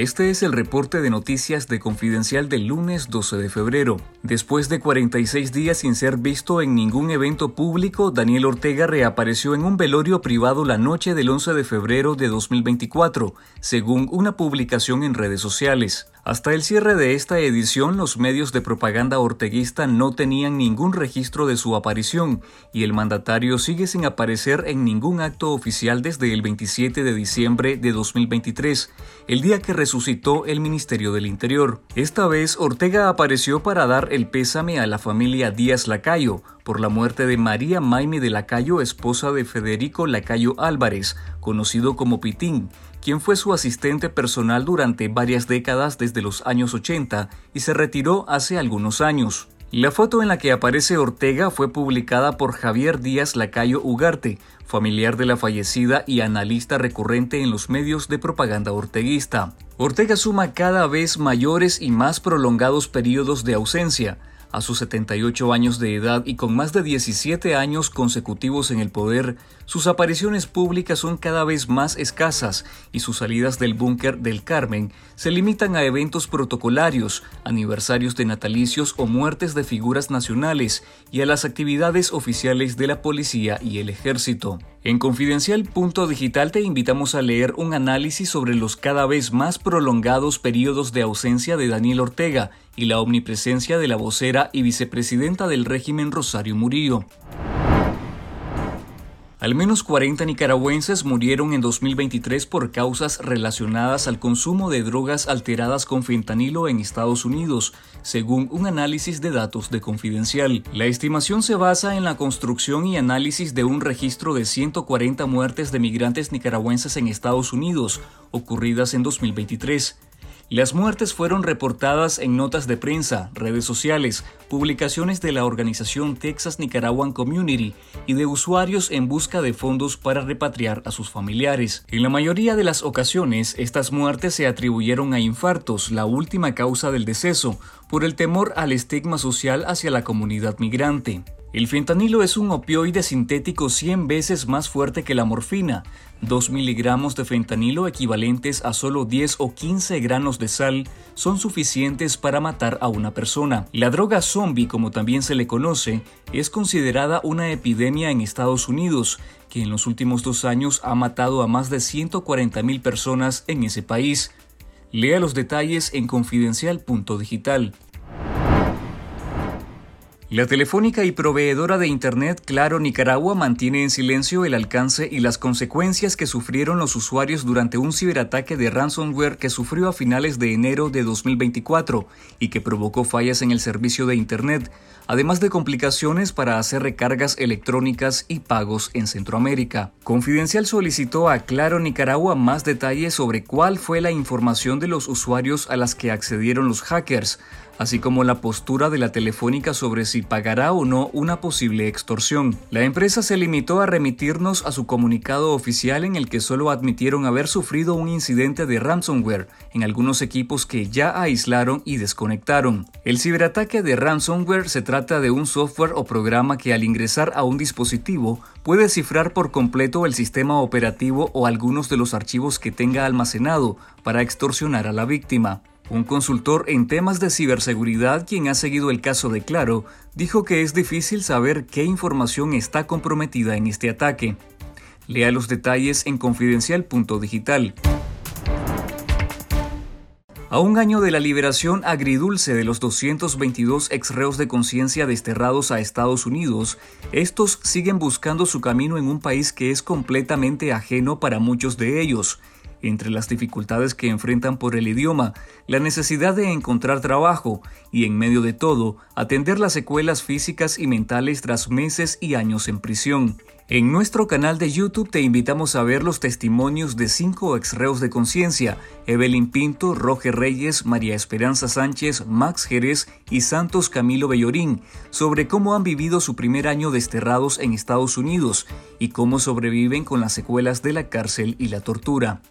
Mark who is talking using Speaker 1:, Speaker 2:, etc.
Speaker 1: Este es el reporte de noticias de Confidencial del lunes 12 de febrero. Después de 46 días sin ser visto en ningún evento público, Daniel Ortega reapareció en un velorio privado la noche del 11 de febrero de 2024, según una publicación en redes sociales. Hasta el cierre de esta edición, los medios de propaganda orteguista no tenían ningún registro de su aparición y el mandatario sigue sin aparecer en ningún acto oficial desde el 27 de diciembre de 2023, el día que resucitó el Ministerio del Interior. Esta vez, Ortega apareció para dar el pésame a la familia Díaz Lacayo por la muerte de María Maime de Lacayo, esposa de Federico Lacayo Álvarez, conocido como Pitín, quien fue su asistente personal durante varias décadas desde los años 80 y se retiró hace algunos años. La foto en la que aparece Ortega fue publicada por Javier Díaz Lacayo Ugarte, familiar de la fallecida y analista recurrente en los medios de propaganda orteguista. Ortega suma cada vez mayores y más prolongados periodos de ausencia, a sus 78 años de edad y con más de 17 años consecutivos en el poder, sus apariciones públicas son cada vez más escasas y sus salidas del búnker del Carmen se limitan a eventos protocolarios, aniversarios de natalicios o muertes de figuras nacionales y a las actividades oficiales de la policía y el ejército. En Confidencial Punto Digital te invitamos a leer un análisis sobre los cada vez más prolongados periodos de ausencia de Daniel Ortega y la omnipresencia de la vocera y vicepresidenta del régimen Rosario Murillo. Al menos 40 nicaragüenses murieron en 2023 por causas relacionadas al consumo de drogas alteradas con fentanilo en Estados Unidos, según un análisis de datos de Confidencial. La estimación se basa en la construcción y análisis de un registro de 140 muertes de migrantes nicaragüenses en Estados Unidos, ocurridas en 2023. Las muertes fueron reportadas en notas de prensa, redes sociales, publicaciones de la organización Texas Nicaraguan Community y de usuarios en busca de fondos para repatriar a sus familiares. En la mayoría de las ocasiones, estas muertes se atribuyeron a infartos, la última causa del deceso, por el temor al estigma social hacia la comunidad migrante. El fentanilo es un opioide sintético 100 veces más fuerte que la morfina. 2 miligramos de fentanilo equivalentes a solo 10 o 15 granos de sal son suficientes para matar a una persona. La droga zombie, como también se le conoce, es considerada una epidemia en Estados Unidos, que en los últimos dos años ha matado a más de 140 mil personas en ese país. Lea los detalles en confidencial.digital. La telefónica y proveedora de Internet Claro Nicaragua mantiene en silencio el alcance y las consecuencias que sufrieron los usuarios durante un ciberataque de ransomware que sufrió a finales de enero de 2024 y que provocó fallas en el servicio de Internet, además de complicaciones para hacer recargas electrónicas y pagos en Centroamérica. Confidencial solicitó a Claro Nicaragua más detalles sobre cuál fue la información de los usuarios a las que accedieron los hackers, así como la postura de la telefónica sobre pagará o no una posible extorsión. La empresa se limitó a remitirnos a su comunicado oficial en el que solo admitieron haber sufrido un incidente de ransomware en algunos equipos que ya aislaron y desconectaron. El ciberataque de ransomware se trata de un software o programa que al ingresar a un dispositivo puede cifrar por completo el sistema operativo o algunos de los archivos que tenga almacenado para extorsionar a la víctima. Un consultor en temas de ciberseguridad, quien ha seguido el caso de Claro, dijo que es difícil saber qué información está comprometida en este ataque. Lea los detalles en confidencial.digital. A un año de la liberación agridulce de los 222 exreos de conciencia desterrados a Estados Unidos, estos siguen buscando su camino en un país que es completamente ajeno para muchos de ellos entre las dificultades que enfrentan por el idioma, la necesidad de encontrar trabajo y, en medio de todo, atender las secuelas físicas y mentales tras meses y años en prisión. En nuestro canal de YouTube te invitamos a ver los testimonios de cinco exreos de conciencia, Evelyn Pinto, Roger Reyes, María Esperanza Sánchez, Max Jerez y Santos Camilo Bellorín, sobre cómo han vivido su primer año desterrados en Estados Unidos y cómo sobreviven con las secuelas de la cárcel y la tortura.